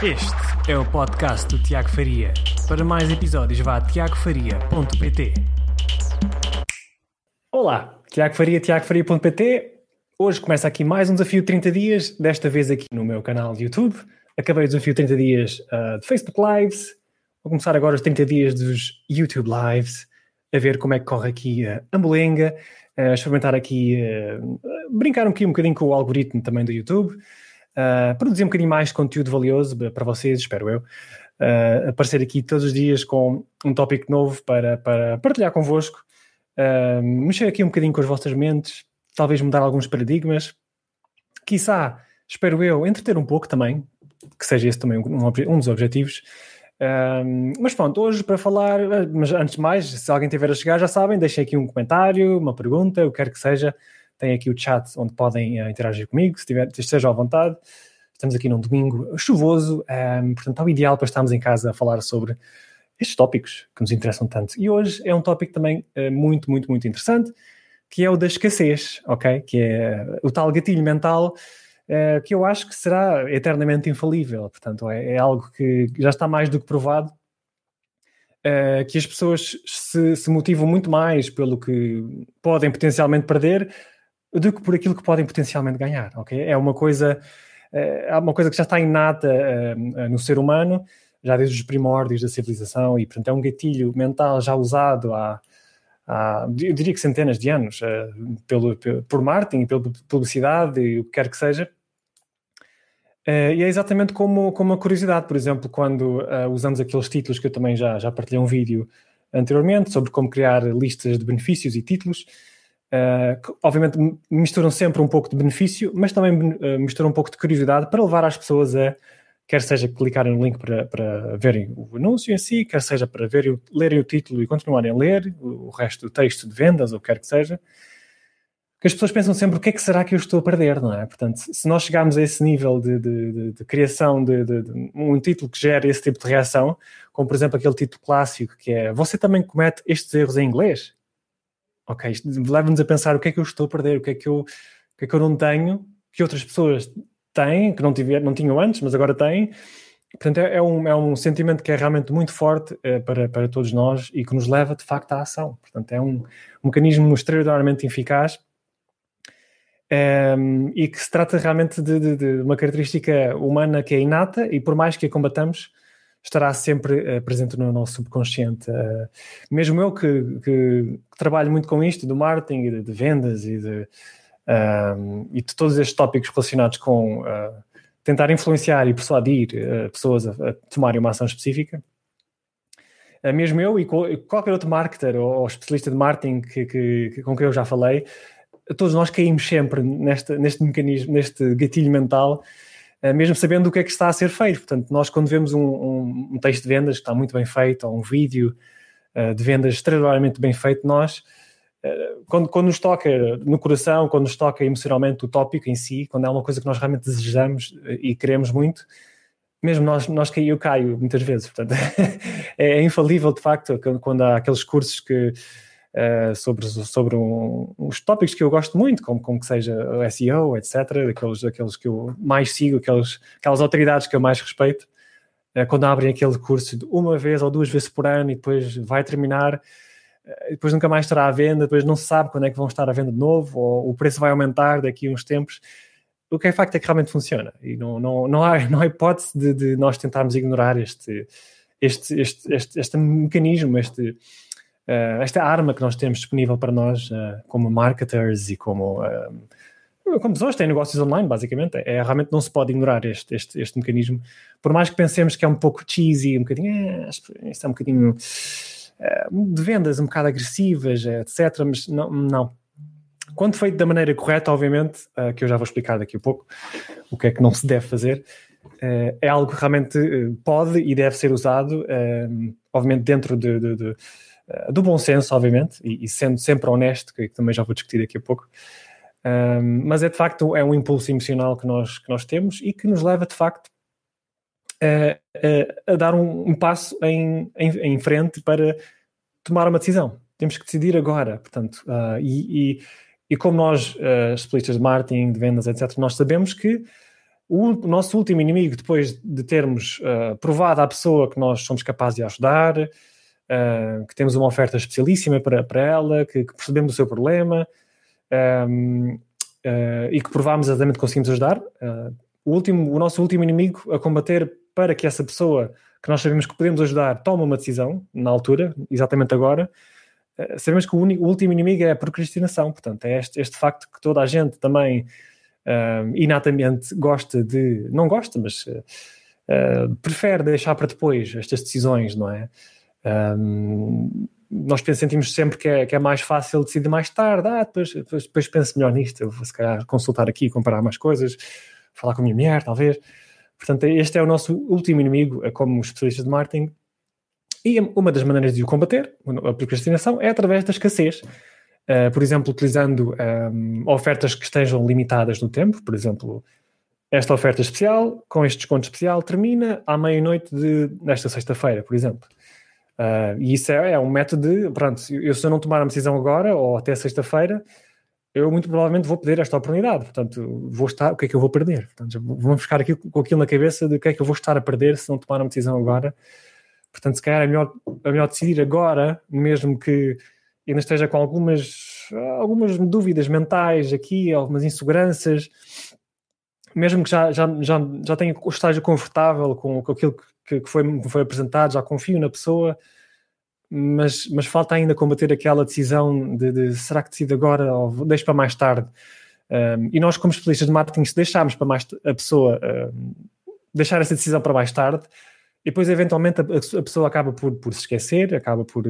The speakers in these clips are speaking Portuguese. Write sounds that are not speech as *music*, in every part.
Este é o podcast do Tiago Faria. Para mais episódios, vá a tiagofaria.pt. Olá, Tiago Faria, tiagofaria.pt. Hoje começa aqui mais um desafio de 30 dias, desta vez aqui no meu canal de YouTube. Acabei o desafio 30 dias uh, de Facebook Lives. Vou começar agora os 30 dias dos YouTube Lives, a ver como é que corre aqui a Ambolenga, uh, experimentar aqui, uh, brincar um um bocadinho com o algoritmo também do YouTube uh, produzir um bocadinho mais de conteúdo valioso para vocês, espero eu. Uh, aparecer aqui todos os dias com um tópico novo para, para partilhar convosco, uh, mexer aqui um bocadinho com as vossas mentes, talvez mudar alguns paradigmas, quiçá, espero eu, entreter um pouco também, que seja esse também um, um dos objetivos. Mas pronto, hoje para falar, mas antes de mais, se alguém tiver a chegar, já sabem, deixem aqui um comentário, uma pergunta, o que quer que seja. Tem aqui o chat onde podem uh, interagir comigo, se tiver, esteja à vontade. Estamos aqui num domingo chuvoso, um, ehm, portanto, é o ideal para estarmos em casa a falar sobre estes tópicos que nos interessam tanto. E hoje é um tópico também uh, muito, muito, muito interessante, que é o da escassez, ok? Que é o tal gatilho mental uh, que eu acho que será eternamente infalível. Portanto, é, é algo que já está mais do que provado. Uh, que as pessoas se, se motivam muito mais pelo que podem potencialmente perder do que por aquilo que podem potencialmente ganhar, ok? É uma coisa, é uma coisa que já está inata uh, no ser humano, já desde os primórdios da civilização, e portanto é um gatilho mental já usado há, há eu diria que centenas de anos, uh, pelo, por marketing, pela publicidade e o que quer que seja. E é exatamente como, como a curiosidade, por exemplo, quando usamos aqueles títulos que eu também já, já partilhei um vídeo anteriormente sobre como criar listas de benefícios e títulos. Uh, que obviamente misturam sempre um pouco de benefício, mas também uh, misturam um pouco de curiosidade para levar as pessoas a, quer seja clicarem no link para, para verem o anúncio em si, quer seja para verem, lerem o título e continuarem a ler o resto do texto de vendas, ou quer que seja, que as pessoas pensam sempre o que é que será que eu estou a perder, não é? Portanto, se nós chegarmos a esse nível de, de, de, de criação de, um título que gera esse tipo de reação, como por exemplo aquele título clássico que é você também comete estes erros em inglês? Ok, leva-nos a pensar o que é que eu estou a perder, o que é que eu, o que é que eu não tenho, que outras pessoas têm, que não, tiver, não tinham antes, mas agora têm. Portanto, é, é um, é um sentimento que é realmente muito forte é, para, para todos nós e que nos leva, de facto, à ação. Portanto, é um, um mecanismo extraordinariamente eficaz é, e que se trata realmente de, de, de, uma característica humana que é inata e por mais que a combatamos, estará sempre uh, presente no nosso subconsciente. Uh, mesmo eu que, que, que, trabalho muito com isto, do marketing e de, de vendas e de, uh, e de todos estes tópicos relacionados com tentar influenciar e persuadir pessoas a, a, tomarem uma ação específica, mesmo eu e qualquer outro marketer ou, especialista de marketing que, que, com quem eu já falei, todos nós caímos sempre neste, neste mecanismo, neste gatilho mental eh, mesmo sabendo o que é que está a ser feito. Portanto, nós quando vemos um, um, um texto de vendas que está muito bem feito, ou um vídeo uh, de vendas extraordinariamente bem feito, nós, uh, quando, quando nos toca no coração, quando nos toca emocionalmente o tópico em si, quando é uma coisa que nós realmente desejamos e queremos muito, mesmo nós, nós eu caio muitas vezes. Portanto, *laughs* é, é infalível de facto quando há aqueles cursos que uh, sobre, sobre um, uns tópicos que eu gosto muito, como, como que seja o SEO, etc., aqueles, aqueles que eu mais sigo, aqueles, aquelas autoridades que eu mais respeito, uh, quando abrem aquele curso de uma vez ou duas vezes por ano e depois vai terminar, uh, depois nunca mais estará à venda, depois não se sabe quando é que vão estar à venda de novo, ou o preço vai aumentar daqui a uns tempos. O que é facto é que realmente funciona e não, não, não, há, *laughs* não há hipótese de, de nós tentarmos ignorar este, este, este, este, este mecanismo, este, uh, esta arma que nós temos disponível para nós uh, como marketers e como, uh, como pessoas que têm negócios online, basicamente, é realmente não se pode ignorar este, este, este mecanismo, por mais que pensemos que é um pouco cheesy, um bocadinho, é, isto é um bocadinho de vendas um bocado agressivas, etc. Mas não, não. Quando feito da maneira correta, obviamente, que eu já vou explicar daqui a pouco o que é que não se deve fazer, é algo que realmente pode e deve ser usado, obviamente, dentro de, de, de do bom senso, obviamente, e, e, sendo sempre honesto, que também já vou discutir daqui a pouco. Um, mas é de facto é um impulso emocional que nós, que nós temos e que nos leva de facto a, a, a dar um, um passo em, em, em, frente para tomar uma decisão. Temos que decidir agora, portanto, uh, e, e, e, como nós, uh, especialistas de marketing, de vendas, etc., nós sabemos que o, o, nosso último inimigo, depois de termos uh, provado à pessoa que nós somos capazes de ajudar, uh, que temos uma oferta especialíssima para, para ela, que, que percebemos o seu problema um, uh, e que provámos exatamente que conseguimos ajudar, o, último, o nosso último inimigo a combater para que essa pessoa que nós sabemos que podemos ajudar tome uma decisão na altura, exatamente agora, sabemos que o, único, o, último inimigo é a procrastinação, portanto, é este, este facto que toda a gente também uh, inatamente gosta de, não gosta, mas uh, prefere deixar para depois estas decisões, não é? Um, nós sentimos sempre que é, que é, mais fácil decidir mais tarde, ah, depois, depois, depois penso melhor nisto, eu vou se calhar consultar aqui, comparar mais coisas, falar com a minha mulher, talvez. Portanto, este é o nosso último inimigo, é como especialistas de marketing. E uma das maneiras de o combater, a procrastinação, é através da escassez. Uh, por exemplo, utilizando um, ofertas que estejam limitadas no tempo, por exemplo, esta oferta especial, com este desconto especial, termina à meia-noite de, desta sexta-feira, por exemplo. Uh, e isso é, é, um método de, pronto, eu, se eu não tomar a decisão agora, ou até sexta-feira, eu muito provavelmente vou perder esta oportunidade. Portanto, vou estar, o que é que eu vou perder? Portanto, vamos ficar aqui com aquilo na cabeça de o que é que eu vou estar a perder se não tomar uma decisão agora. Portanto, se calhar é melhor, é melhor decidir agora, mesmo que ainda esteja com algumas, algumas dúvidas mentais aqui, algumas inseguranças, mesmo que já, já, já, já tenha o estágio confortável com, com aquilo que, que, foi, foi apresentado, já confio na pessoa, mas, mas falta ainda combater aquela decisão de, de será que decido agora ou deixo para mais tarde. Um, e nós, como especialistas de marketing, se deixarmos para mais a pessoa um, deixar essa decisão para mais tarde, e depois eventualmente a, a pessoa acaba por, por se esquecer, acaba por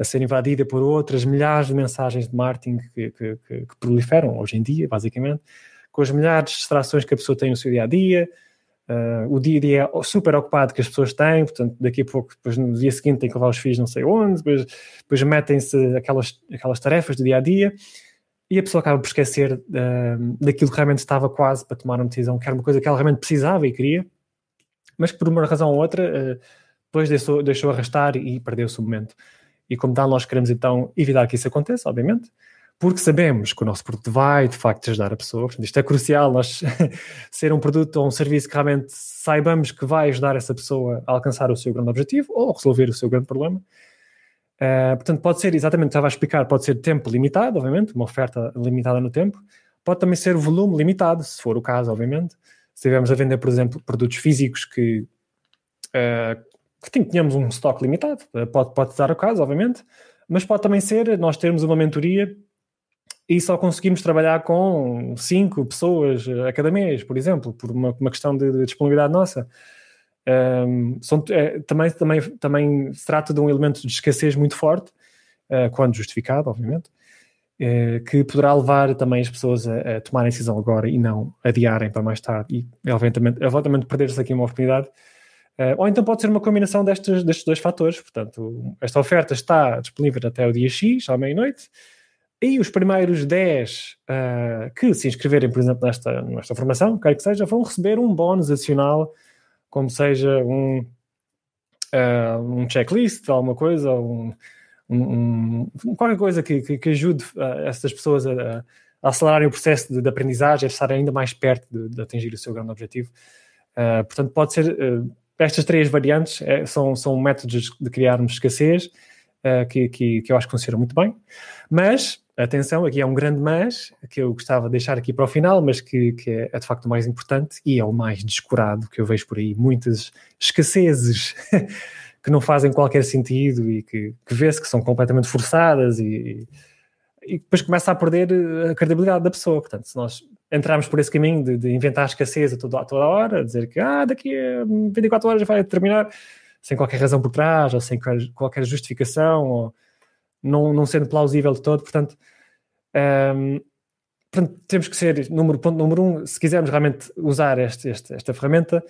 a ser invadida por outras milhares de mensagens de marketing que, que, que proliferam hoje em dia, basicamente, com as milhares de distrações que a pessoa tem no seu dia a dia, uh, o dia a dia super ocupado que as pessoas têm, portanto, daqui a pouco, depois no dia seguinte, tem que levar os filhos não sei onde, depois, depois metem-se aquelas, aquelas tarefas do dia a dia. E a pessoa acaba por esquecer uh, daquilo que realmente estava quase para tomar uma decisão, que era uma coisa que ela realmente precisava e queria, mas que por uma razão ou outra uh, depois deixou, deixou arrastar e perdeu-se o momento. E como tal, nós queremos então evitar que isso aconteça, obviamente, porque sabemos que o nosso produto vai de facto ajudar a pessoa. Portanto, isto é crucial, nós *laughs* ser um produto ou um serviço que realmente saibamos que vai ajudar essa pessoa a alcançar o seu grande objetivo ou resolver o seu grande problema. Uh, portanto, pode ser, exatamente, estava a explicar, pode ser tempo limitado, obviamente, uma oferta limitada no tempo. Pode também ser volume limitado, se for o caso, obviamente. Se estivermos a vender, por exemplo, produtos físicos que uh, que tenhamos um estoque limitado. Pode, pode dar o caso, obviamente, mas pode também ser nós termos uma mentoria e só conseguimos trabalhar com cinco pessoas a cada mês, por exemplo, por uma, uma questão de, de, disponibilidade nossa. Um, são, é, também, também, também se trata de um elemento de escassez muito forte, uh, quando justificado, obviamente, uh, que poderá levar também as pessoas a, a tomarem decisão agora e não adiarem para mais tarde e, obviamente, eventualmente perder-se aqui uma oportunidade Uh, ou então pode ser uma combinação destes, destes dois fatores. Portanto, esta oferta está disponível até o dia X, à meia-noite, e os primeiros 10 uh, eh, que se inscreverem, por exemplo, nesta, nesta formação, quer que seja, vão receber um bónus adicional, como seja um, uh, um checklist, alguma coisa, um, um, qualquer coisa que, que, que ajude essas pessoas a, a, acelerarem o processo de, de aprendizagem, a estar ainda mais perto de, de, atingir o seu grande objetivo. Uh, portanto, pode ser estas três variantes é, são, são métodos de criarmos escassez uh, que, que, que, eu acho que funcionam muito bem. Mas, atenção, aqui é um grande mas que eu gostava de deixar aqui para o final, mas que, que é, é de facto o mais importante e é o mais descurado que eu vejo por aí. Muitas escassezes *laughs* que não fazem qualquer sentido e que, que vê-se que são completamente forçadas e, e depois começa a perder a credibilidade da pessoa. Portanto, se nós entrarmos por esse caminho de, de inventar escassez a toda, a toda hora, dizer que ah, daqui a 24 horas vai terminar, sem qualquer razão por trás, ou sem qualquer justificação, ou não, não sendo plausível de todo. Portanto, um, portanto temos que ser, número, ponto número um, se quisermos realmente usar este, este, esta ferramenta,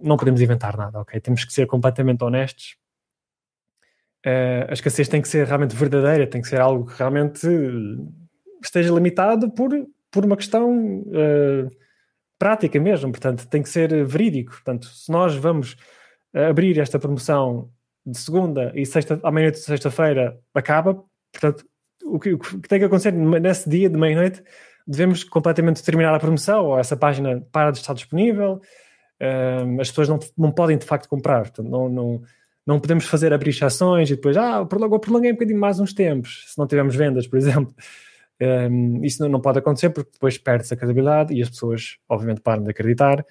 não podemos inventar nada, ok? Temos que ser completamente honestos. Uh, a escassez tem que ser realmente verdadeira, tem que ser algo que realmente esteja limitado por por uma questão uh, prática mesmo, portanto, tem que ser verídico. Portanto, se nós vamos abrir esta promoção de segunda e sexta, à meia-noite de sexta-feira acaba, portanto, o que, o que, tem que acontecer nesse dia de meia-noite devemos completamente terminar a promoção ou essa página para de estar disponível. Um, as pessoas não, não podem de facto comprar, portanto, não, não, não podemos fazer abrir exceções e depois, ah, prolongou, prolonguei um bocadinho mais uns tempos, se não tivermos vendas, por exemplo. Um, isso não, não, pode acontecer porque depois perde-se a credibilidade e as pessoas, obviamente, param de acreditar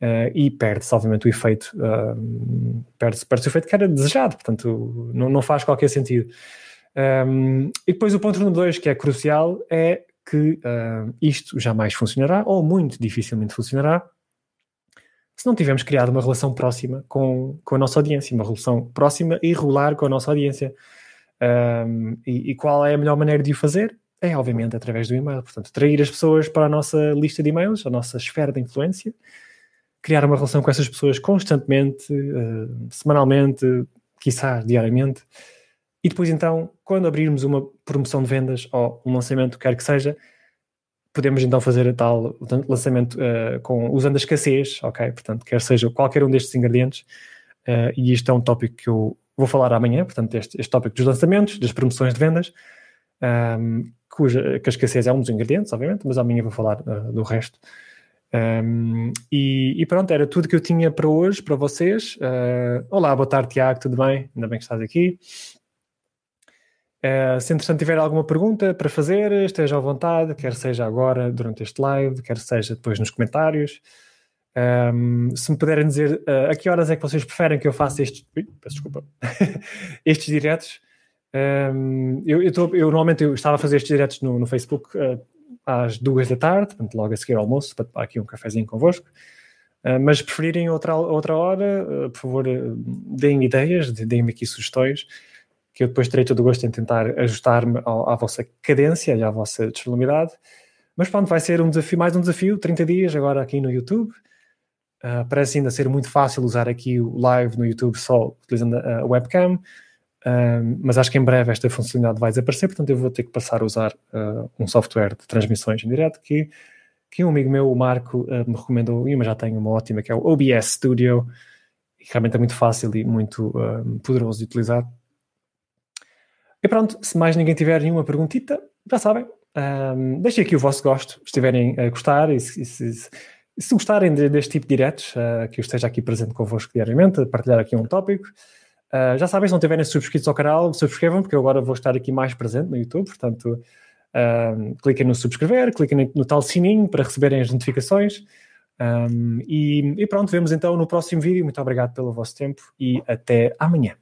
uh, e perde-se, obviamente, o efeito, uh, perde-se perde o efeito que era desejado, portanto, não, não faz qualquer sentido. Um, e depois o ponto número dois, que é crucial, é que uh, isto jamais funcionará, ou muito dificilmente funcionará, se não tivermos criado uma relação próxima com, com a nossa audiência, uma relação próxima e regular com a nossa audiência. Um, e, e, qual é a melhor maneira de o fazer? É, obviamente, através do e-mail. Portanto, trair as pessoas para a nossa lista de e-mails, a nossa esfera de influência, criar uma relação com essas pessoas constantemente, uh, semanalmente, quiçá diariamente, e depois, então, quando abrirmos uma promoção de vendas ou um lançamento, quer que seja, podemos então fazer tal lançamento uh, com, usando a escassez, ok? Portanto, quer seja qualquer um destes ingredientes, uh, e isto é um tópico que eu vou falar amanhã, portanto, este, este tópico dos lançamentos, das promoções de vendas, um, ehm, cuja que a escassez é um dos ingredientes, obviamente, mas amanhã vou falar uh, do resto. Um, e, e, pronto, era tudo que eu tinha para hoje, para vocês. olá, boa tarde, Tiago, tudo bem? Ainda bem que estás aqui. Uh, se entretanto tiver alguma pergunta para fazer, esteja à vontade, quer seja agora durante este live, quer seja depois nos comentários. Um, se me puderem dizer uh, a que horas é que vocês preferem que eu faça estes, ui, peço desculpa, *laughs* estes diretos. Um, eu, eu, eu, normalmente eu estava a fazer estes diretos no, no Facebook uh, às duas da tarde, portanto, logo a seguir ao almoço, para tomar aqui um cafezinho convosco. Uh, mas preferirem outra, outra hora, por favor, deem ideias, deem-me aqui sugestões que eu depois terei todo o gosto em tentar ajustar-me à vossa cadência e à vossa disponibilidade. Mas pronto, vai ser um desafio, mais um desafio, 30 dias agora aqui no YouTube. Uh, parece ainda ser muito fácil usar aqui o live no YouTube só utilizando a, webcam, uh, mas acho que em breve esta funcionalidade vai desaparecer, portanto eu vou ter que passar a usar uh, um software de transmissões em direto que, que um amigo meu, o Marco, me recomendou, e mas já tenho uma ótima, que é o OBS Studio, e realmente é muito fácil e muito poderoso de utilizar. E pronto, se mais ninguém tiver nenhuma perguntita, já sabem, um, deixem aqui o vosso gosto, se estiverem a gostar e se, se, se gostarem de, deste tipo de diretos, uh, que eu esteja aqui presente convosco diariamente, a partilhar aqui um tópico. Uh, já sabem, se não tiverem subscritos ao canal, subscrevam, porque eu agora vou estar aqui mais presente no YouTube, portanto, um, cliquem no subscrever, cliquem no, tal sininho para receberem as notificações. Um, e, e pronto, vemos então no próximo vídeo. Muito obrigado pelo vosso tempo e até amanhã.